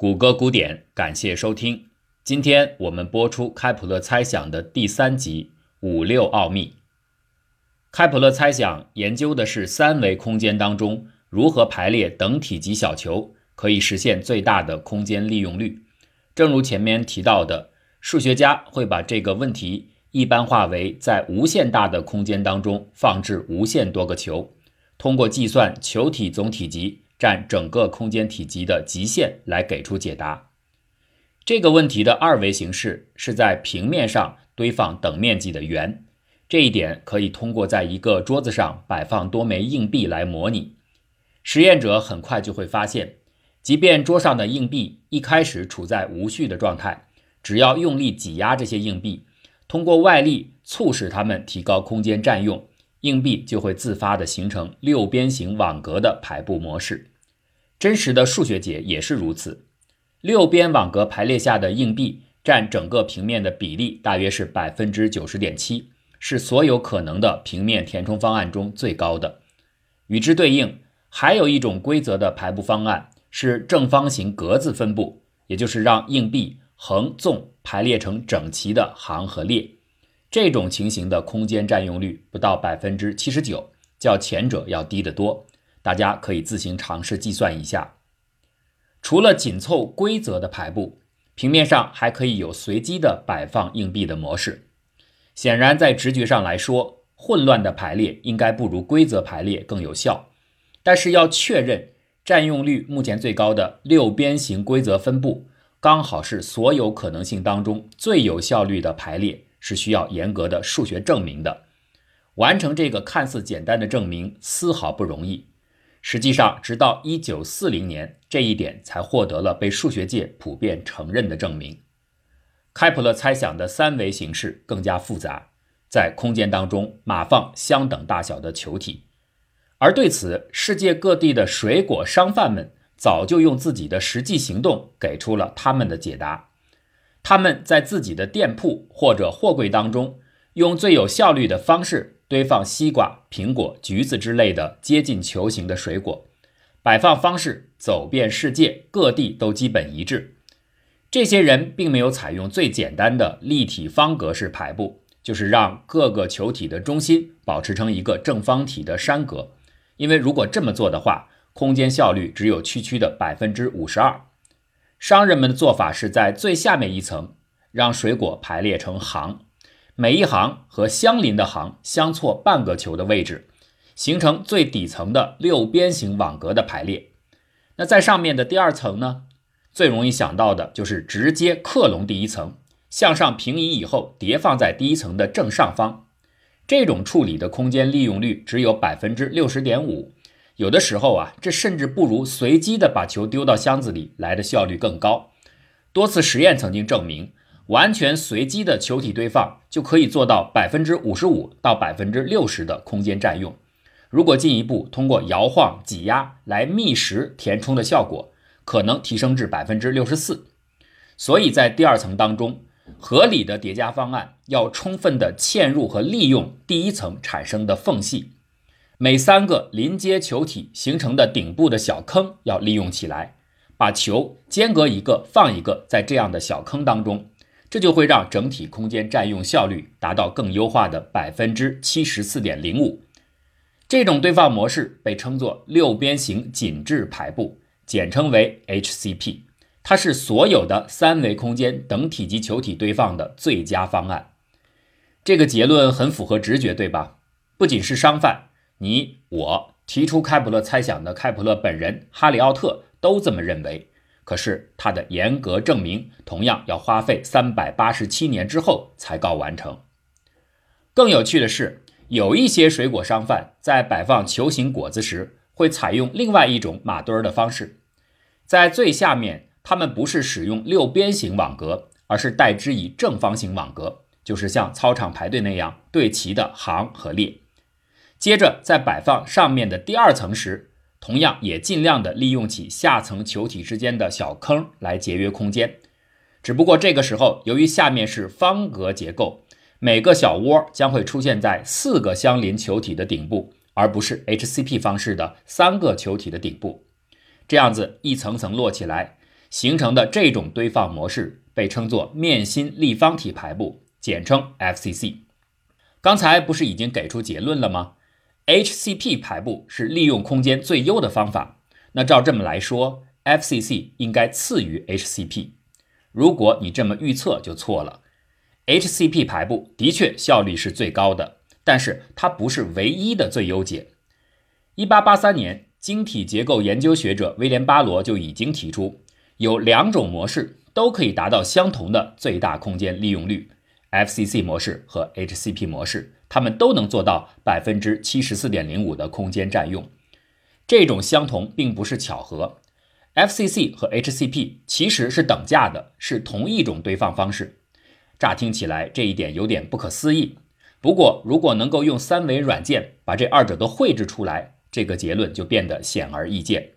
谷歌古典，感谢收听。今天我们播出开普勒猜想的第三集《五六奥秘》。开普勒猜想研究的是三维空间当中如何排列等体积小球，可以实现最大的空间利用率。正如前面提到的，数学家会把这个问题一般化为在无限大的空间当中放置无限多个球，通过计算球体总体积占整个空间体积的极限来给出解答。这个问题的二维形式是在平面上堆放等面积的圆，这一点可以通过在一个桌子上摆放多枚硬币来模拟。实验者很快就会发现，即便桌上的硬币一开始处在无序的状态，只要用力挤压这些硬币，通过外力促使它们提高空间占用，硬币就会自发地形成六边形网格的排布模式。真实的数学解也是如此。六边网格排列下的硬币占整个平面的比例大约是百分之九十点七，是所有可能的平面填充方案中最高的。与之对应，还有一种规则的排布方案是正方形格子分布，也就是让硬币横纵排列成整齐的行和列。这种情形的空间占用率不到百分之七十九，较前者要低得多。大家可以自行尝试计算一下。除了紧凑规则的排布，平面上还可以有随机的摆放硬币的模式。显然，在直觉上来说，混乱的排列应该不如规则排列更有效。但是要确认占用率目前最高的六边形规则分布刚好是所有可能性当中最有效率的排列，是需要严格的数学证明的。完成这个看似简单的证明丝毫不容易。实际上，直到一九四零年，这一点才获得了被数学界普遍承认的证明。开普勒猜想的三维形式更加复杂，在空间当中码放相等大小的球体，而对此，世界各地的水果商贩们早就用自己的实际行动给出了他们的解答。他们在自己的店铺或者货柜当中，用最有效率的方式。堆放西瓜、苹果、橘子之类的接近球形的水果，摆放方式走遍世界各地都基本一致。这些人并没有采用最简单的立体方格式排布，就是让各个球体的中心保持成一个正方体的山格，因为如果这么做的话，空间效率只有区区的百分之五十二。商人们的做法是在最下面一层让水果排列成行。每一行和相邻的行相错半个球的位置，形成最底层的六边形网格的排列。那在上面的第二层呢？最容易想到的就是直接克隆第一层，向上平移以后叠放在第一层的正上方。这种处理的空间利用率只有百分之六十点五，有的时候啊，这甚至不如随机的把球丢到箱子里来的效率更高。多次实验曾经证明。完全随机的球体堆放就可以做到百分之五十五到百分之六十的空间占用。如果进一步通过摇晃、挤压来密实填充的效果，可能提升至百分之六十四。所以在第二层当中，合理的叠加方案要充分的嵌入和利用第一层产生的缝隙，每三个临接球体形成的顶部的小坑要利用起来，把球间隔一个放一个在这样的小坑当中。这就会让整体空间占用效率达到更优化的百分之七十四点零五。这种堆放模式被称作六边形紧致排布，简称为 HCP。它是所有的三维空间等体积球体堆放的最佳方案。这个结论很符合直觉，对吧？不仅是商贩，你我提出开普勒猜想的开普勒本人哈里奥特都这么认为。可是，它的严格证明同样要花费三百八十七年之后才告完成。更有趣的是，有一些水果商贩在摆放球形果子时，会采用另外一种码堆儿的方式。在最下面，他们不是使用六边形网格，而是代之以正方形网格，就是像操场排队那样对齐的行和列。接着，在摆放上面的第二层时，同样也尽量的利用起下层球体之间的小坑来节约空间，只不过这个时候由于下面是方格结构，每个小窝将会出现在四个相邻球体的顶部，而不是 HCP 方式的三个球体的顶部。这样子一层层摞起来，形成的这种堆放模式被称作面心立方体排布，简称 FCC。刚才不是已经给出结论了吗？HCP 排布是利用空间最优的方法。那照这么来说，FCC 应该次于 HCP。如果你这么预测，就错了。HCP 排布的确效率是最高的，但是它不是唯一的最优解。1883年，晶体结构研究学者威廉·巴罗就已经提出，有两种模式都可以达到相同的最大空间利用率：FCC 模式和 HCP 模式，它们都能做到百分之七十四点零五的空间占用。这种相同并不是巧合，FCC 和 HCP 其实是等价的，是同一种堆放方式。乍听起来这一点有点不可思议，不过如果能够用三维软件把这二者都绘制出来，这个结论就变得显而易见。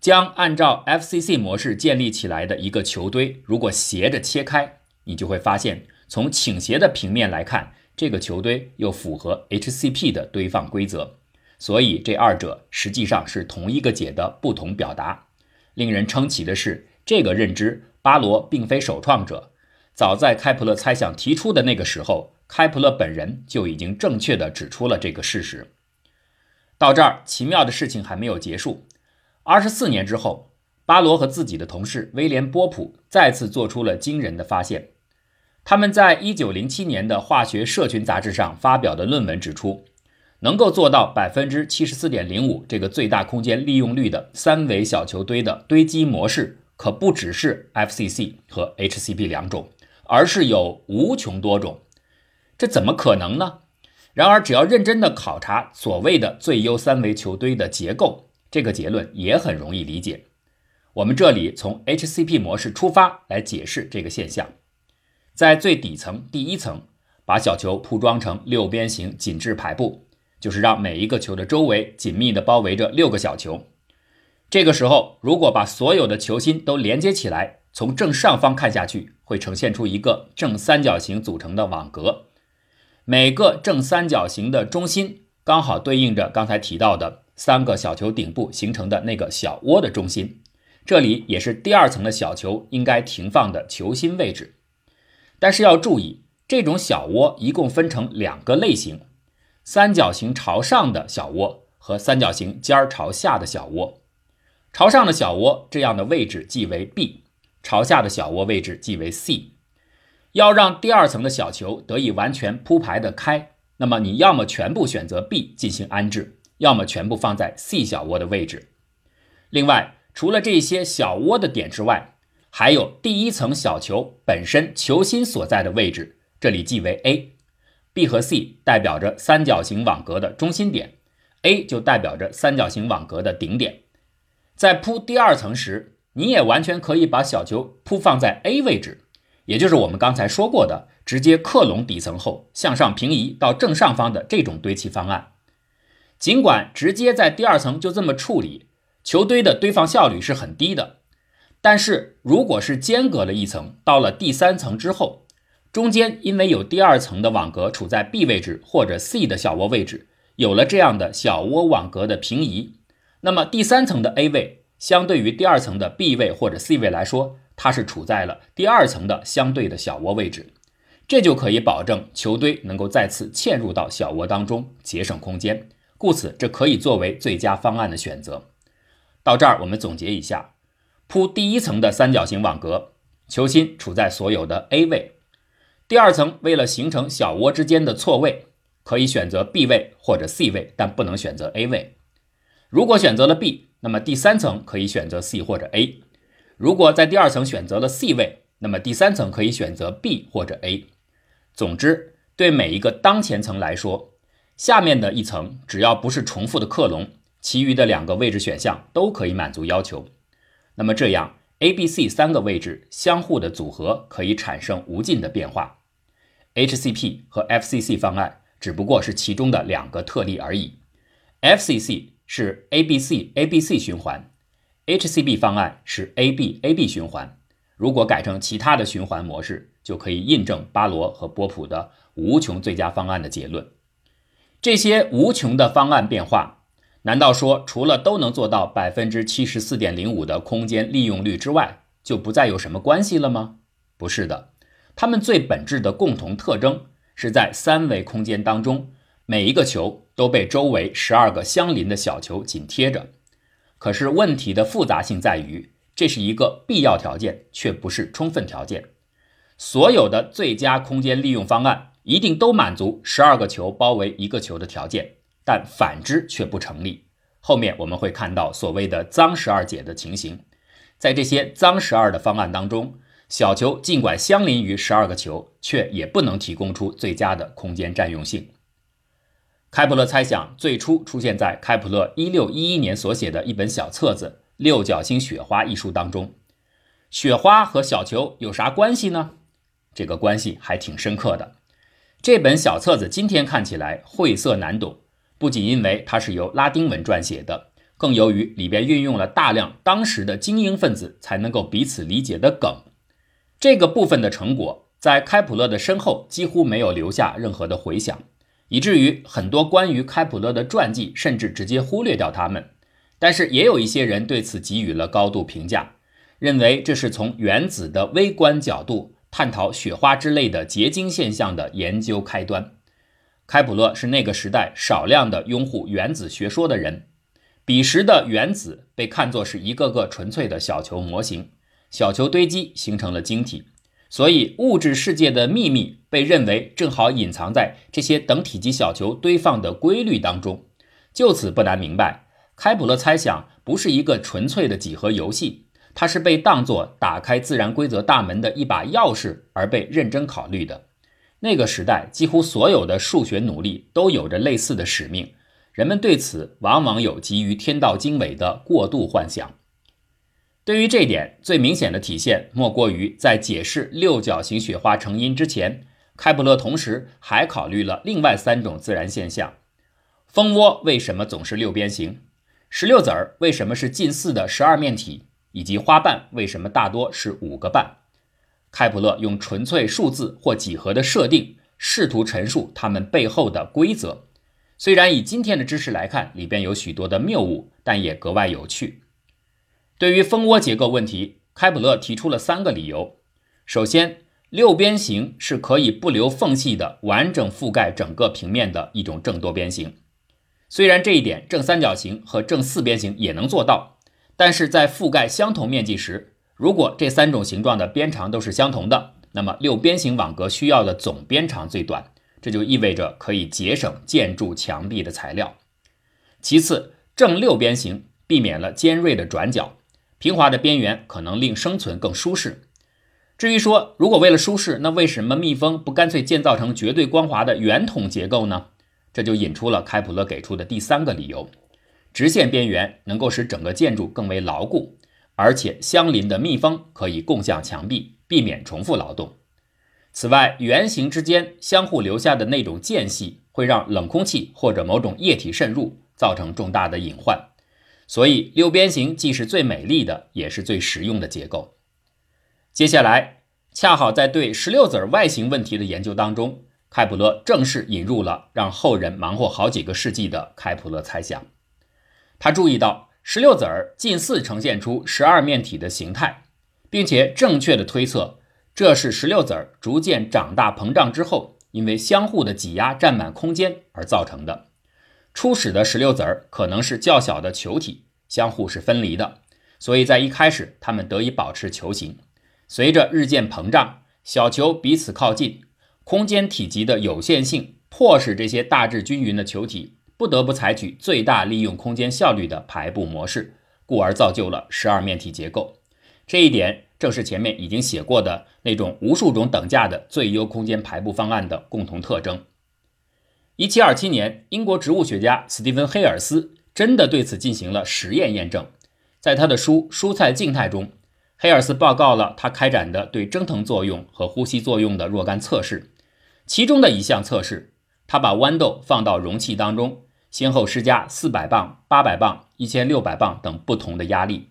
将按照 FCC 模式建立起来的一个球堆，如果斜着切开，你就会发现，从倾斜的平面来看，这个球堆又符合 HCP 的堆放规则。所以这二者实际上是同一个解的不同表达。令人称奇的是，这个认知巴罗并非首创者，早在开普勒猜想提出的那个时候，开普勒本人就已经正确地指出了这个事实。到这儿，奇妙的事情还没有结束。二十四年之后，巴罗和自己的同事威廉波普再次做出了惊人的发现。他们在一九零七年的化学社群杂志上发表的论文指出。能够做到百分之七十四点零五这个最大空间利用率的三维小球堆的堆积模式，可不只是 FCC 和 HCP 两种，而是有无穷多种。这怎么可能呢？然而，只要认真的考察所谓的最优三维球堆的结构，这个结论也很容易理解。我们这里从 HCP 模式出发来解释这个现象，在最底层第一层，把小球铺装成六边形紧致排布。就是让每一个球的周围紧密地包围着六个小球。这个时候，如果把所有的球心都连接起来，从正上方看下去，会呈现出一个正三角形组成的网格。每个正三角形的中心刚好对应着刚才提到的三个小球顶部形成的那个小窝的中心，这里也是第二层的小球应该停放的球心位置。但是要注意，这种小窝一共分成两个类型。三角形朝上的小窝和三角形尖儿朝下的小窝，朝上的小窝这样的位置即为 B，朝下的小窝位置即为 C。要让第二层的小球得以完全铺排的开，那么你要么全部选择 B 进行安置，要么全部放在 C 小窝的位置。另外，除了这些小窝的点之外，还有第一层小球本身球心所在的位置，这里即为 A。B 和 C 代表着三角形网格的中心点，A 就代表着三角形网格的顶点。在铺第二层时，你也完全可以把小球铺放在 A 位置，也就是我们刚才说过的直接克隆底层后向上平移到正上方的这种堆砌方案。尽管直接在第二层就这么处理，球堆的堆放效率是很低的，但是如果是间隔了一层，到了第三层之后，中间因为有第二层的网格处在 B 位置或者 C 的小窝位置，有了这样的小窝网格的平移，那么第三层的 A 位相对于第二层的 B 位或者 C 位来说，它是处在了第二层的相对的小窝位置，这就可以保证球堆能够再次嵌入到小窝当中，节省空间。故此，这可以作为最佳方案的选择。到这儿，我们总结一下：铺第一层的三角形网格，球心处在所有的 A 位。第二层为了形成小窝之间的错位，可以选择 B 位或者 C 位，但不能选择 A 位。如果选择了 B，那么第三层可以选择 C 或者 A。如果在第二层选择了 C 位，那么第三层可以选择 B 或者 A。总之，对每一个当前层来说，下面的一层只要不是重复的克隆，其余的两个位置选项都可以满足要求。那么这样。A、B、C 三个位置相互的组合可以产生无尽的变化，HCP 和 FCC 方案只不过是其中的两个特例而已。FCC 是 ABC ABC 循环，HCP 方案是 AB AB 循环。如果改成其他的循环模式，就可以印证巴罗和波普的无穷最佳方案的结论。这些无穷的方案变化。难道说除了都能做到百分之七十四点零五的空间利用率之外，就不再有什么关系了吗？不是的，它们最本质的共同特征是在三维空间当中，每一个球都被周围十二个相邻的小球紧贴着。可是问题的复杂性在于，这是一个必要条件，却不是充分条件。所有的最佳空间利用方案一定都满足十二个球包围一个球的条件，但反之却不成立。后面我们会看到所谓的“脏十二解”的情形。在这些脏十二的方案当中，小球尽管相邻于十二个球，却也不能提供出最佳的空间占用性。开普勒猜想最初出现在开普勒一六一一年所写的一本小册子《六角星雪花》一书当中。雪花和小球有啥关系呢？这个关系还挺深刻的。这本小册子今天看起来晦涩难懂，不仅因为它是由拉丁文撰写的。更由于里边运用了大量当时的精英分子才能够彼此理解的梗，这个部分的成果在开普勒的身后几乎没有留下任何的回响，以至于很多关于开普勒的传记甚至直接忽略掉他们。但是也有一些人对此给予了高度评价，认为这是从原子的微观角度探讨雪花之类的结晶现象的研究开端。开普勒是那个时代少量的拥护原子学说的人。彼时的原子被看作是一个个纯粹的小球模型，小球堆积形成了晶体，所以物质世界的秘密被认为正好隐藏在这些等体积小球堆放的规律当中。就此不难明白，开普勒猜想不是一个纯粹的几何游戏，它是被当作打开自然规则大门的一把钥匙而被认真考虑的。那个时代几乎所有的数学努力都有着类似的使命。人们对此往往有急于天道经纬的过度幻想。对于这点，最明显的体现莫过于在解释六角形雪花成因之前，开普勒同时还考虑了另外三种自然现象：蜂窝为什么总是六边形？石榴籽儿为什么是近似的十二面体？以及花瓣为什么大多是五个瓣？开普勒用纯粹数字或几何的设定，试图陈述它们背后的规则。虽然以今天的知识来看，里边有许多的谬误，但也格外有趣。对于蜂窝结构问题，开普勒提出了三个理由。首先，六边形是可以不留缝隙的完整覆盖整个平面的一种正多边形。虽然这一点正三角形和正四边形也能做到，但是在覆盖相同面积时，如果这三种形状的边长都是相同的，那么六边形网格需要的总边长最短。这就意味着可以节省建筑墙壁的材料。其次，正六边形避免了尖锐的转角，平滑的边缘可能令生存更舒适。至于说，如果为了舒适，那为什么蜜蜂不干脆建造成绝对光滑的圆筒结构呢？这就引出了开普勒给出的第三个理由：直线边缘能够使整个建筑更为牢固，而且相邻的蜜蜂可以共享墙壁，避免重复劳动。此外，圆形之间相互留下的那种间隙，会让冷空气或者某种液体渗入，造成重大的隐患。所以，六边形既是最美丽的，也是最实用的结构。接下来，恰好在对石榴籽外形问题的研究当中，开普勒正式引入了让后人忙活好几个世纪的开普勒猜想。他注意到石榴籽儿近似呈现出十二面体的形态，并且正确的推测。这是石榴籽儿逐渐长大膨胀之后，因为相互的挤压占满空间而造成的。初始的石榴籽儿可能是较小的球体，相互是分离的，所以在一开始它们得以保持球形。随着日渐膨胀，小球彼此靠近，空间体积的有限性迫使这些大致均匀的球体不得不采取最大利用空间效率的排布模式，故而造就了十二面体结构。这一点。正是前面已经写过的那种无数种等价的最优空间排布方案的共同特征。一七二七年，英国植物学家斯蒂芬·黑尔斯真的对此进行了实验验证。在他的书《蔬菜静态》中，黑尔斯报告了他开展的对蒸腾作用和呼吸作用的若干测试。其中的一项测试，他把豌豆放到容器当中，先后施加四百磅、八百磅、一千六百磅等不同的压力。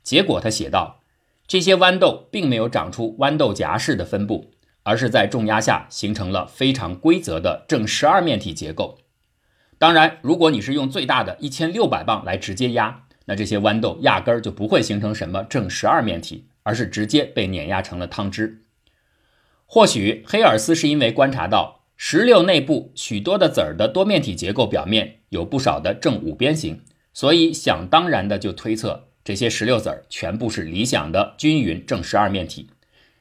结果，他写道。这些豌豆并没有长出豌豆荚式的分布，而是在重压下形成了非常规则的正十二面体结构。当然，如果你是用最大的一千六百磅来直接压，那这些豌豆压根儿就不会形成什么正十二面体，而是直接被碾压成了汤汁。或许黑尔斯是因为观察到石榴内部许多的籽儿的多面体结构表面有不少的正五边形，所以想当然的就推测这些石榴籽儿全部是理想的均匀正十二面体，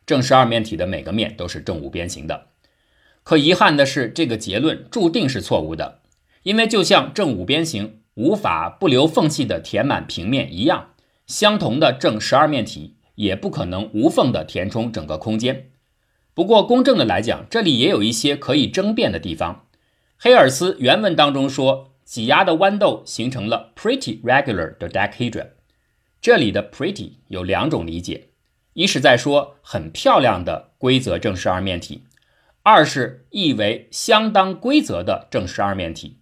正十二面体的每个面都是正五边形的。可遗憾的是，这个结论注定是错误的，因为就像正五边形无法不留缝隙的填满平面一样，相同的正十二面体也不可能无缝的填充整个空间。不过，公正的来讲，这里也有一些可以争辩的地方。黑尔斯原文当中说，挤压的豌豆形成了 pretty regular 的 dodecahedron。这里的 pretty 有两种理解：一是在说很漂亮的规则正十二面体；二是意为相当规则的正十二面体。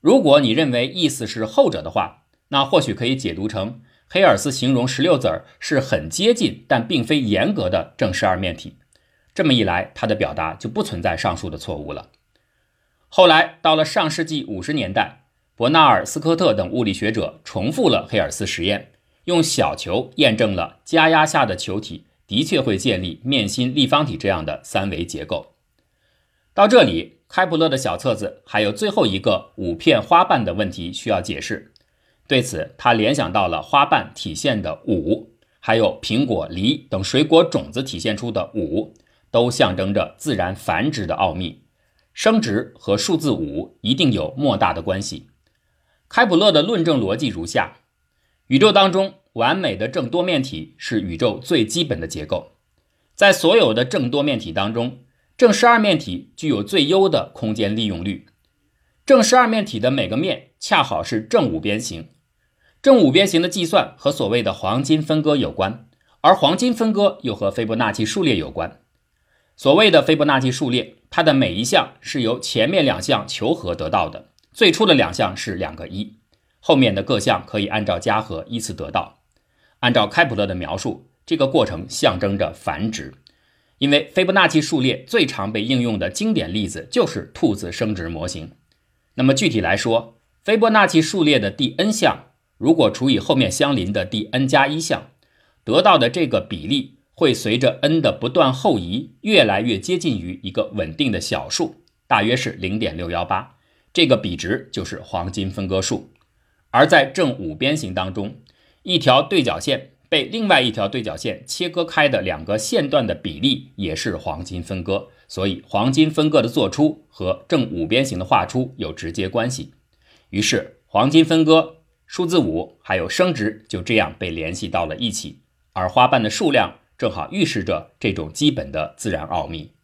如果你认为意思是后者的话，那或许可以解读成黑尔斯形容石榴籽儿是很接近但并非严格的正十二面体。这么一来，他的表达就不存在上述的错误了。后来到了上世纪五十年代，伯纳尔斯科特等物理学者重复了黑尔斯实验，用小球验证了加压下的球体的确会建立面心立方体这样的三维结构。到这里，开普勒的小册子还有最后一个五片花瓣的问题需要解释。对此，他联想到了花瓣体现的五，还有苹果、梨等水果种子体现出的五。都象征着自然繁殖的奥秘，生殖和数字五一定有莫大的关系。开普勒的论证逻辑如下：宇宙当中完美的正多面体是宇宙最基本的结构，在所有的正多面体当中，正十二面体具有最优的空间利用率。正十二面体的每个面恰好是正五边形，正五边形的计算和所谓的黄金分割有关，而黄金分割又和斐波那契数列有关。所谓的斐波那契数列，它的每一项是由前面两项求和得到的。最初的两项是两个一，后面的各项可以按照加和依次得到。按照开普勒的描述，这个过程象征着繁殖，因为斐波那契数列最常被应用的经典例子就是兔子生殖模型。那么具体来说，斐波那契数列的第 n 项如果除以后面相邻的第 n 加一项，得到的这个比例。会随着 n 的不断后移，越来越接近于一个稳定的小数，大约是零点六幺八。这个比值就是黄金分割数。而在正五边形当中，一条对角线被另外一条对角线切割开的两个线段的比例也是黄金分割。所以，黄金分割的做出和正五边形的画出有直接关系。于是，黄金分割、数字五还有升值就这样被联系到了一起，而花瓣的数量。正好预示着这种基本的自然奥秘。